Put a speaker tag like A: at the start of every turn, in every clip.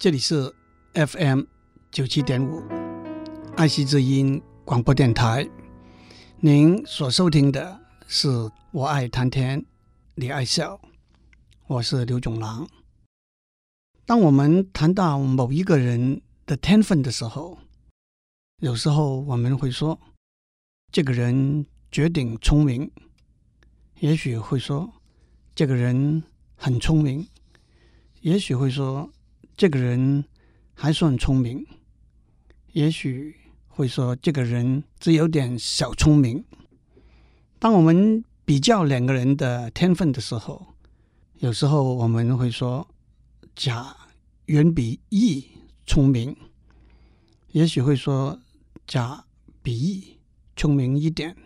A: 这里是 FM 九七点五爱惜之音广播电台。您所收听的是《我爱谈天，你爱笑》，我是刘总郎。当我们谈到某一个人的天分的时候，有时候我们会说，这个人绝顶聪明；也许会说，这个人很聪明；也许会说。这个人还算聪明，也许会说这个人只有点小聪明。当我们比较两个人的天分的时候，有时候我们会说甲远比乙聪明，也许会说甲比乙聪明一点，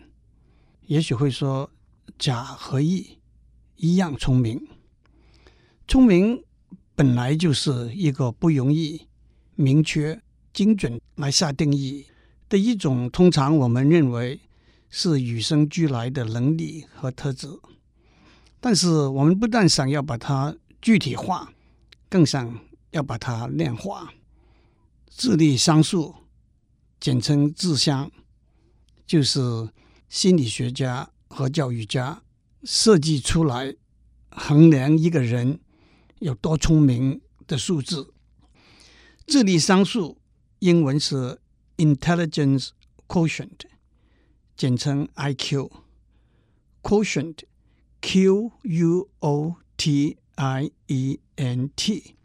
A: 也许会说甲和乙一样聪明。聪明。本来就是一个不容易明确、精准来下定义的一种，通常我们认为是与生俱来的能力和特质。但是我们不但想要把它具体化，更想要把它量化。智力商数，简称智商，就是心理学家和教育家设计出来衡量一个人。有多聪明的数字？智力商数英文是 intelligence quotient，简称 IQ。quotient Q U O T I E N T，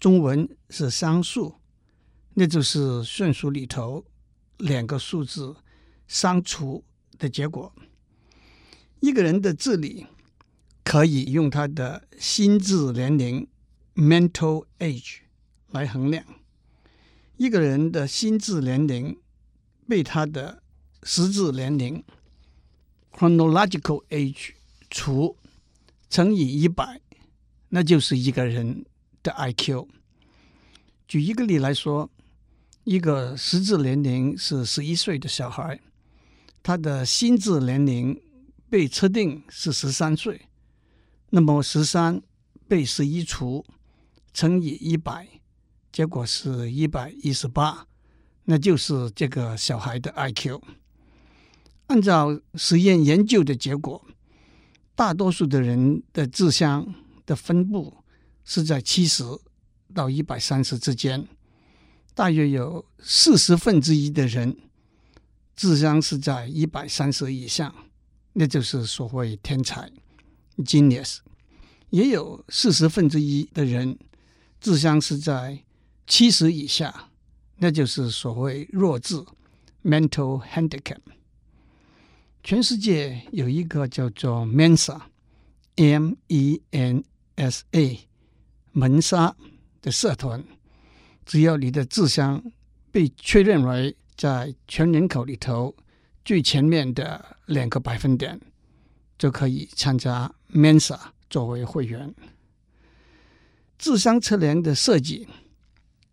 A: 中文是商数，那就是算术里头两个数字相除的结果。一个人的智力。可以用他的心智年龄 （mental age） 来衡量。一个人的心智年龄被他的实质年龄 （chronological age） 除乘以一百，那就是一个人的 IQ。举一个例来说，一个实质年龄是十一岁的小孩，他的心智年龄被测定是十三岁。那么十三被十一除，乘以一百，结果是一百一十八，那就是这个小孩的 IQ。按照实验研究的结果，大多数的人的智商的分布是在七十到一百三十之间，大约有四十分之一的人智商是在一百三十以上，那就是所谓天才。Genius 也有四十分之一的人智商是在七十以下，那就是所谓弱智 （mental handicap）。全世界有一个叫做 Mensa（M-E-N-S-A） 门沙的社团，只要你的智商被确认为在全人口里头最前面的两个百分点，就可以参加 Mensa 作为会员。智商测量的设计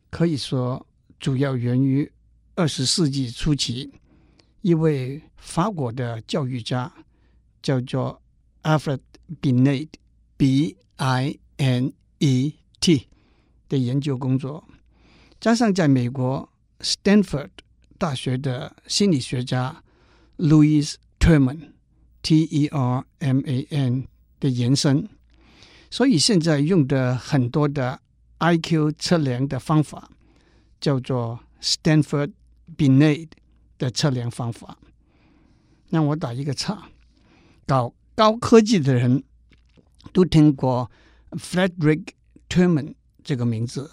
A: 可以说主要源于二十世纪初期一位法国的教育家叫做 Alfred Binet（B-I-N-E-T） 的研究工作，加上在美国 Stanford 大学的心理学家 Louis Terman。T-E-R-M-A-N 的延伸，所以现在用的很多的 IQ 测量的方法叫做 Stanford Binet 的测量方法。让我打一个岔，搞高科技的人都听过 Frederick Terman 这个名字。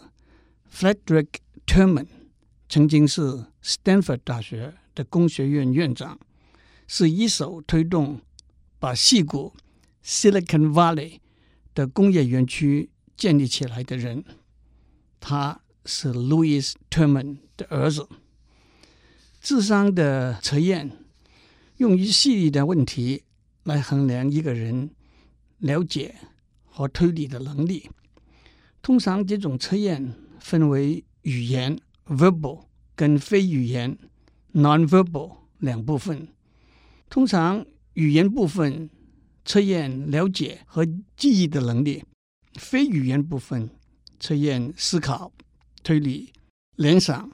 A: Frederick Terman 曾经是 Stanford 大学的工学院院长。是一手推动把矽谷 （Silicon Valley） 的工业园区建立起来的人，他是 Louis Terman 的儿子。智商的测验用于细腻的问题来衡量一个人了解和推理的能力。通常这种测验分为语言 （verbal） 跟非语言 （non-verbal） 两部分。通常语言部分测验了解和记忆的能力，非语言部分测验思考推理、联想、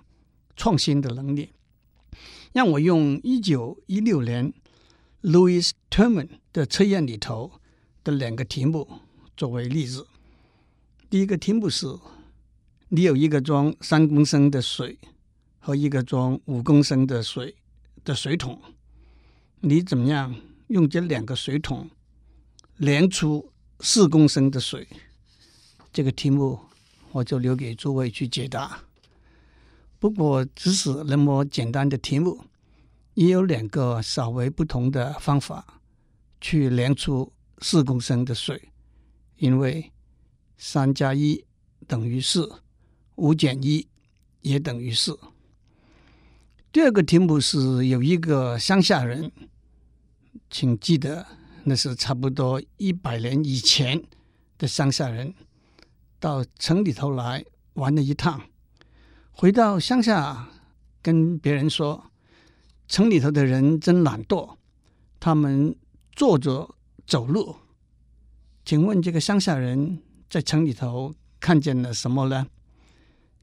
A: 创新的能力。让我用一九一六年 Louis Terman 的测验里头的两个题目作为例子。第一个题目是：你有一个装三公升的水和一个装五公升的水的水桶，你怎么样用这两个水桶量出四公升的水？这个题目我就留给诸位去解答。不过，只是那么简单的题目，也有两个稍微不同的方法去量出四公升的水。因为三加一等于四，五减一也等于四。第二个题目是有一个乡下人，请记得那是差不多一百年以前的乡下人，到城里头来玩了一趟。回到乡下，跟别人说：“城里头的人真懒惰，他们坐着走路。”请问这个乡下人在城里头看见了什么呢？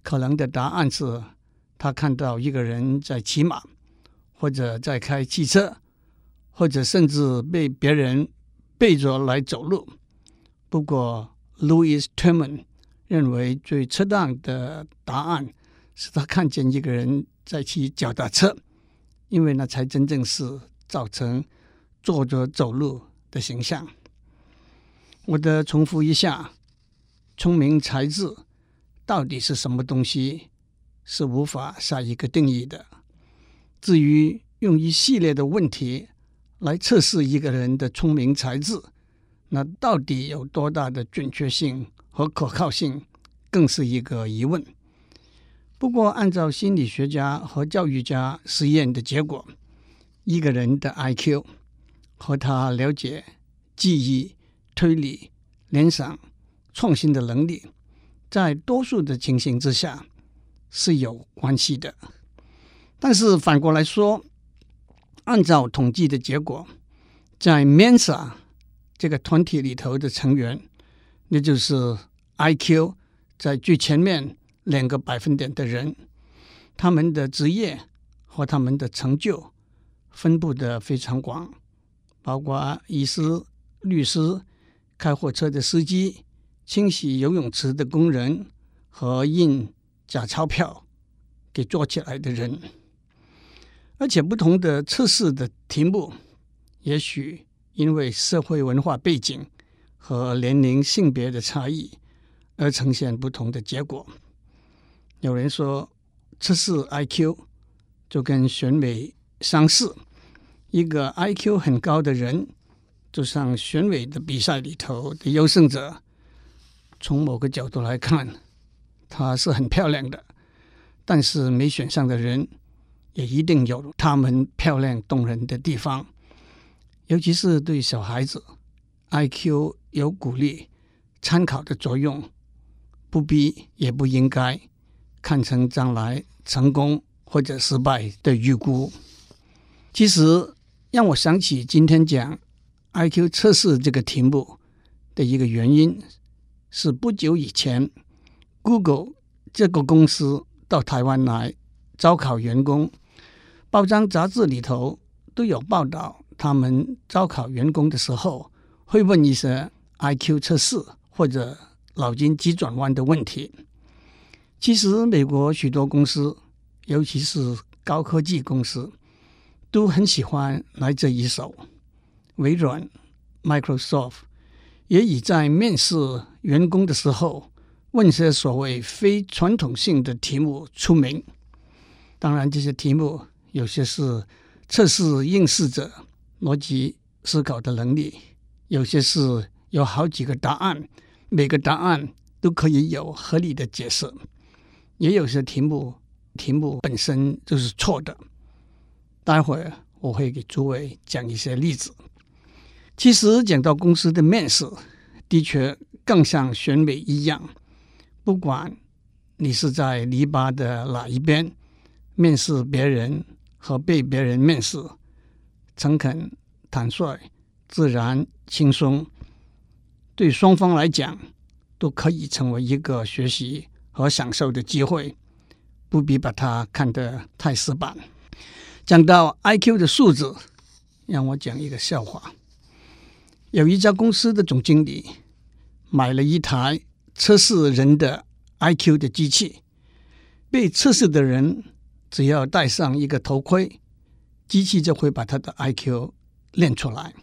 A: 可能的答案是他看到一个人在骑马，或者在开汽车，或者甚至被别人背着来走路。不过，Louis Terman 认为最恰当的答案。是他看见一个人在骑脚踏车，因为那才真正是造成坐着走路的形象。我的重复一下：聪明才智到底是什么东西，是无法下一个定义的。至于用一系列的问题来测试一个人的聪明才智，那到底有多大的准确性和可靠性，更是一个疑问。不过，按照心理学家和教育家实验的结果，一个人的 IQ 和他了解、记忆、推理、联想、创新的能力，在多数的情形之下是有关系的。但是反过来说，按照统计的结果，在 Mensa 这个团体里头的成员，那就是 IQ 在最前面。两个百分点的人，他们的职业和他们的成就分布的非常广，包括医师、律师、开货车的司机、清洗游泳池的工人和印假钞票给做起来的人。而且，不同的测试的题目，也许因为社会文化背景和年龄、性别的差异，而呈现不同的结果。有人说，测试 IQ 就跟选美相似，一个 IQ 很高的人，就像选美的比赛里头的优胜者。从某个角度来看，她是很漂亮的，但是没选上的人，也一定有他们漂亮动人的地方。尤其是对小孩子，IQ 有鼓励、参考的作用，不必也不应该。看成将来成功或者失败的预估。其实让我想起今天讲 IQ 测试这个题目的一个原因，是不久以前 Google 这个公司到台湾来招考员工，报章杂志里头都有报道，他们招考员工的时候会问一些 IQ 测试或者脑筋急转弯的问题。其实，美国许多公司，尤其是高科技公司，都很喜欢来这一手。微软 （Microsoft） 也以在面试员工的时候问些所谓非传统性的题目出名。当然，这些题目有些是测试应试者逻辑思考的能力，有些是有好几个答案，每个答案都可以有合理的解释。也有些题目，题目本身就是错的。待会儿我会给诸位讲一些例子。其实讲到公司的面试，的确更像选美一样。不管你是在篱笆的哪一边面试别人和被别人面试，诚恳、坦率、自然、轻松，对双方来讲都可以成为一个学习和享受的机会，不必把它看得太死板。讲到 IQ 的数字，让我讲一个笑话。有一家公司的总经理买了一台测试人的 IQ 的机器，被测试的人只要戴上一个头盔，机器就会把他的 IQ 练出来。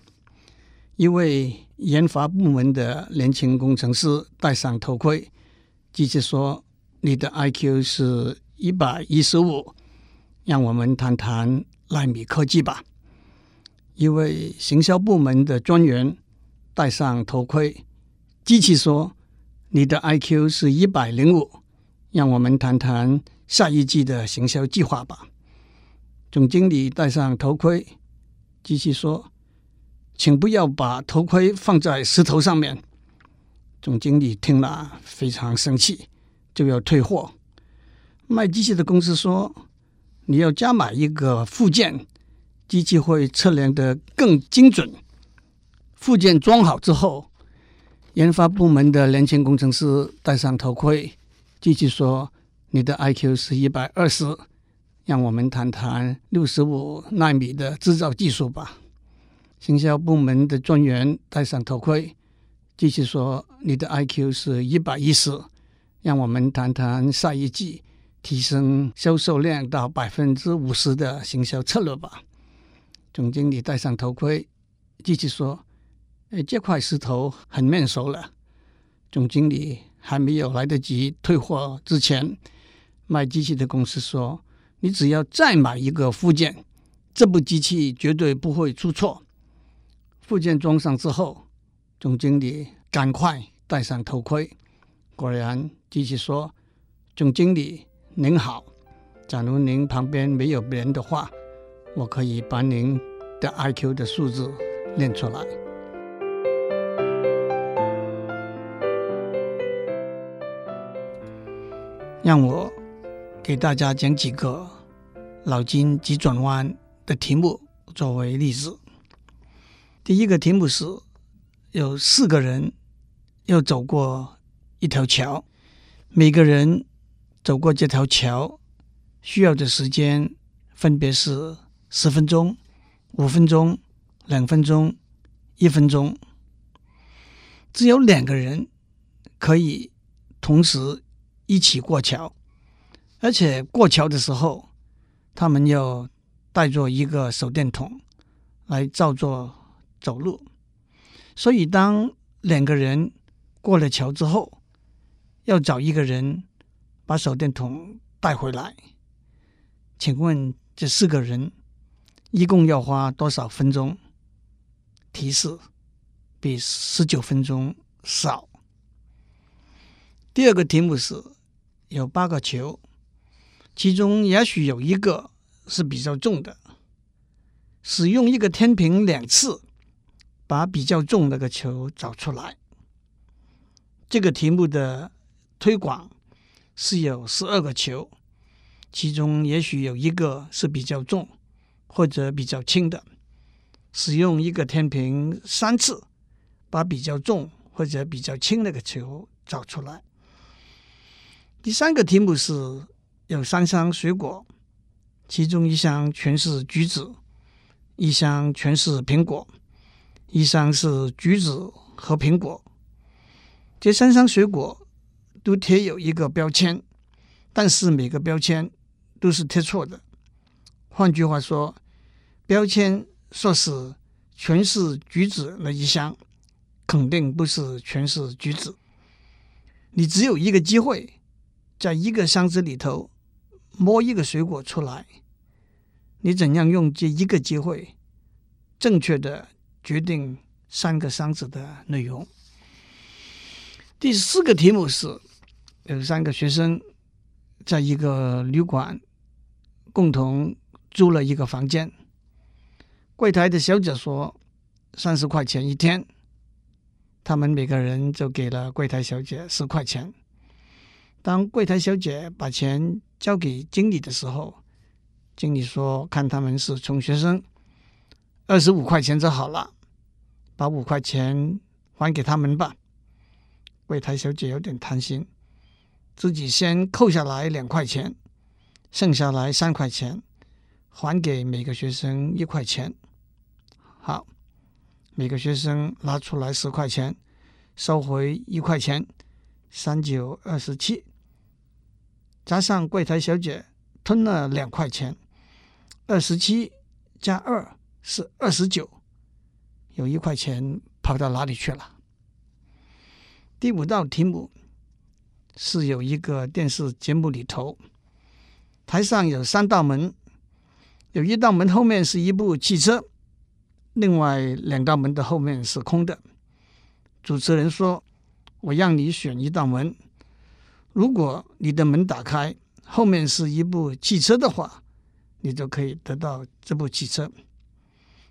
A: 一位研发部门的年轻工程师戴上头盔，机器说：“你的 IQ 是一百一十五，让我们谈谈奈米科技吧。”一位行销部门的专员戴上头盔，机器说：“你的 IQ 是一百零五，让我们谈谈下一季的行销计划吧。”总经理戴上头盔，继续说。请不要把头盔放在石头上面。总经理听了非常生气，就要退货。卖机器的公司说：“你要加买一个附件，机器会测量得更精准。”附件装好之后，研发部门的年轻工程师戴上头盔，继续说：“你的 IQ 是一百二十，让我们谈谈六十五纳米的制造技术吧。”行销部门的专员戴上头盔，继续说：“你的 IQ 是一百一十，让我们谈谈下一季提升销售量到百分之五十的行销策略吧。”总经理戴上头盔，继续说：“哎，这块石头很面熟了。”总经理还没有来得及退货之前，卖机器的公司说：“你只要再买一个附件，这部机器绝对不会出错。”附件装上之后，总经理赶快戴上头盔。果然，机器说：“总经理您好，假如您旁边没有别人的话，我可以把您的 IQ 的数字念出来。”让我给大家讲几个脑筋急转弯的题目作为例子。第一个题目是：有四个人要走过一条桥，每个人走过这条桥需要的时间分别是十分钟、五分钟、两分钟、一分钟。只有两个人可以同时一起过桥，而且过桥的时候，他们要带着一个手电筒来照做。走路，所以当两个人过了桥之后，要找一个人把手电筒带回来。请问这四个人一共要花多少分钟？提示：比十九分钟少。第二个题目是：有八个球，其中也许有一个是比较重的，使用一个天平两次。把比较重那个球找出来。这个题目的推广是有十二个球，其中也许有一个是比较重或者比较轻的。使用一个天平三次，把比较重或者比较轻那个球找出来。第三个题目是有三箱水果，其中一箱全是橘子，一箱全是苹果。一箱是橘子和苹果，这三箱水果都贴有一个标签，但是每个标签都是贴错的。换句话说，标签说是全是橘子那一箱，肯定不是全是橘子。你只有一个机会，在一个箱子里头摸一个水果出来，你怎样用这一个机会正确的？决定三个箱子的内容。第四个题目是：有三个学生在一个旅馆共同租了一个房间。柜台的小姐说三十块钱一天，他们每个人就给了柜台小姐十块钱。当柜台小姐把钱交给经理的时候，经理说：“看他们是穷学生。”二十五块钱就好了，把五块钱还给他们吧。柜台小姐有点贪心，自己先扣下来两块钱，剩下来三块钱，还给每个学生一块钱。好，每个学生拿出来十块钱，收回一块钱，三九二十七，加上柜台小姐吞了两块钱，二十七加二是二十九，有一块钱跑到哪里去了？第五道题目是有一个电视节目里头，台上有三道门，有一道门后面是一部汽车，另外两道门的后面是空的。主持人说：“我让你选一道门，如果你的门打开，后面是一部汽车的话，你就可以得到这部汽车。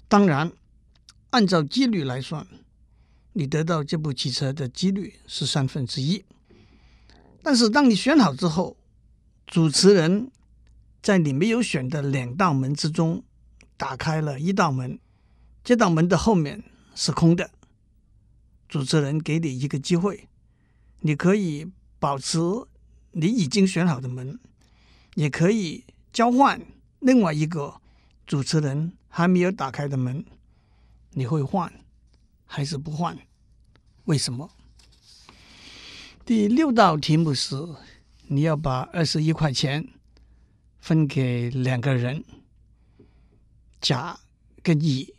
A: 当然，按照几率来算。”你得到这部汽车的几率是三分之一，但是当你选好之后，主持人在你没有选的两道门之中打开了一道门，这道门的后面是空的。主持人给你一个机会，你可以保持你已经选好的门，也可以交换另外一个主持人还没有打开的门，你会换？还是不换？为什么？第六道题目是你要把二十一块钱分给两个人，甲跟乙，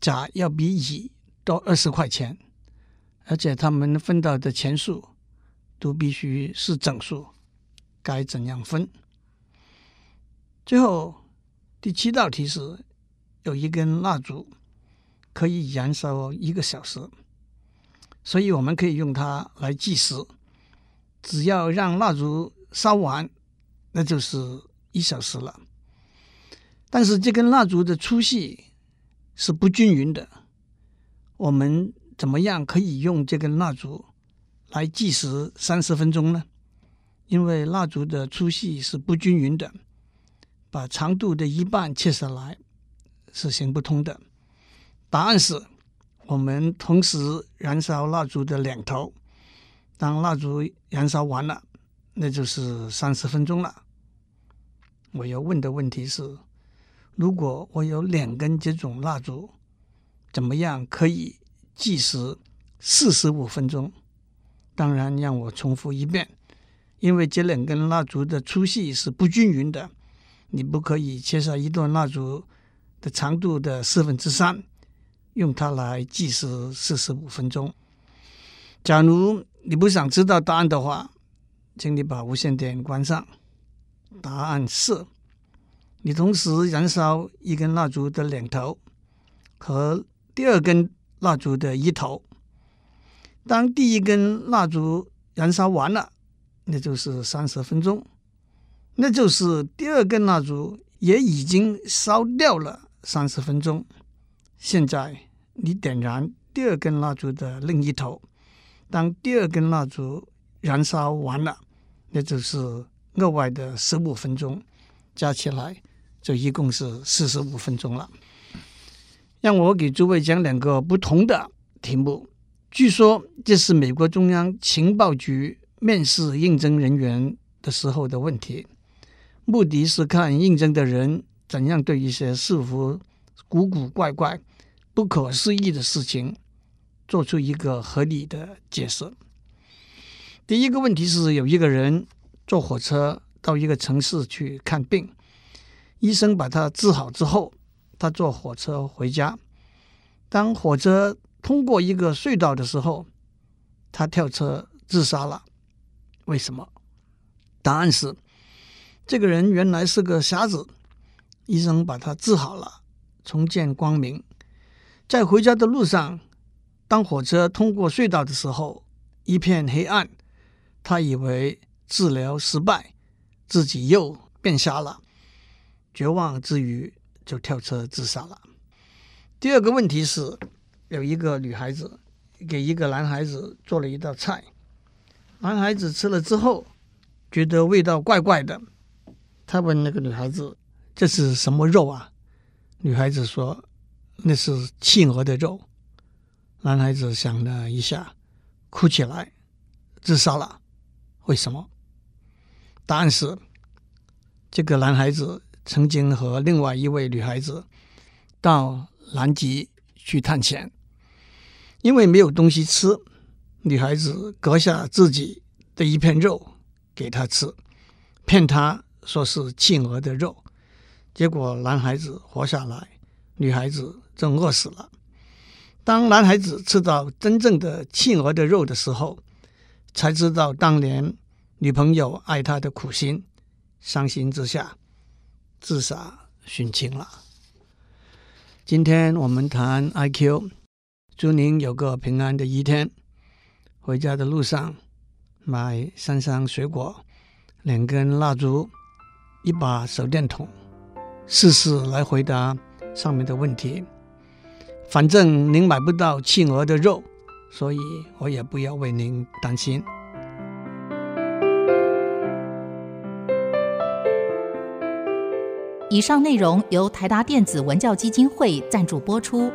A: 甲要比乙多二十块钱，而且他们分到的钱数都必须是整数，该怎样分？最后第七道题是有一根蜡烛。可以燃烧一个小时，所以我们可以用它来计时。只要让蜡烛烧完，那就是一小时了。但是这根蜡烛的粗细是不均匀的，我们怎么样可以用这根蜡烛来计时三十分钟呢？因为蜡烛的粗细是不均匀的，把长度的一半切下来是行不通的。答案是，我们同时燃烧蜡烛的两头。当蜡烛燃烧完了，那就是三十分钟了。我要问的问题是：如果我有两根这种蜡烛，怎么样可以计时四十五分钟？当然，让我重复一遍，因为这两根蜡烛的粗细是不均匀的，你不可以切下一段蜡烛的长度的四分之三。用它来计时四十五分钟。假如你不想知道答案的话，请你把无线电关上。答案是：你同时燃烧一根蜡烛的两头和第二根蜡烛的一头。当第一根蜡烛燃烧完了，那就是三十分钟，那就是第二根蜡烛也已经烧掉了三十分钟。现在你点燃第二根蜡烛的另一头，当第二根蜡烛燃烧完了，那就是额外的十五分钟，加起来就一共是四十五分钟了。让我给诸位讲两个不同的题目。据说这是美国中央情报局面试应征人员的时候的问题，目的是看应征的人怎样对一些似乎古古怪怪。不可思议的事情，做出一个合理的解释。第一个问题是，有一个人坐火车到一个城市去看病，医生把他治好之后，他坐火车回家。当火车通过一个隧道的时候，他跳车自杀了。为什么？答案是，这个人原来是个瞎子，医生把他治好了，重见光明。在回家的路上，当火车通过隧道的时候，一片黑暗。他以为治疗失败，自己又变瞎了。绝望之余，就跳车自杀了。第二个问题是，有一个女孩子给一个男孩子做了一道菜，男孩子吃了之后，觉得味道怪怪的。他问那个女孩子：“这是什么肉啊？”女孩子说。那是企鹅的肉。男孩子想了一下，哭起来，自杀了。为什么？答案是，这个男孩子曾经和另外一位女孩子到南极去探险，因为没有东西吃，女孩子割下自己的一片肉给他吃，骗他说是企鹅的肉，结果男孩子活下来，女孩子正饿死了。当男孩子吃到真正的企鹅的肉的时候，才知道当年女朋友爱他的苦心，伤心之下自杀殉情了。今天我们谈 IQ，祝您有个平安的一天。回家的路上，买三箱水果，两根蜡烛，一把手电筒，试试来回答上面的问题。反正您买不到企鹅的肉。所以我也不要为您担心。
B: 以上内容由台达电子文教基金会赞助播出。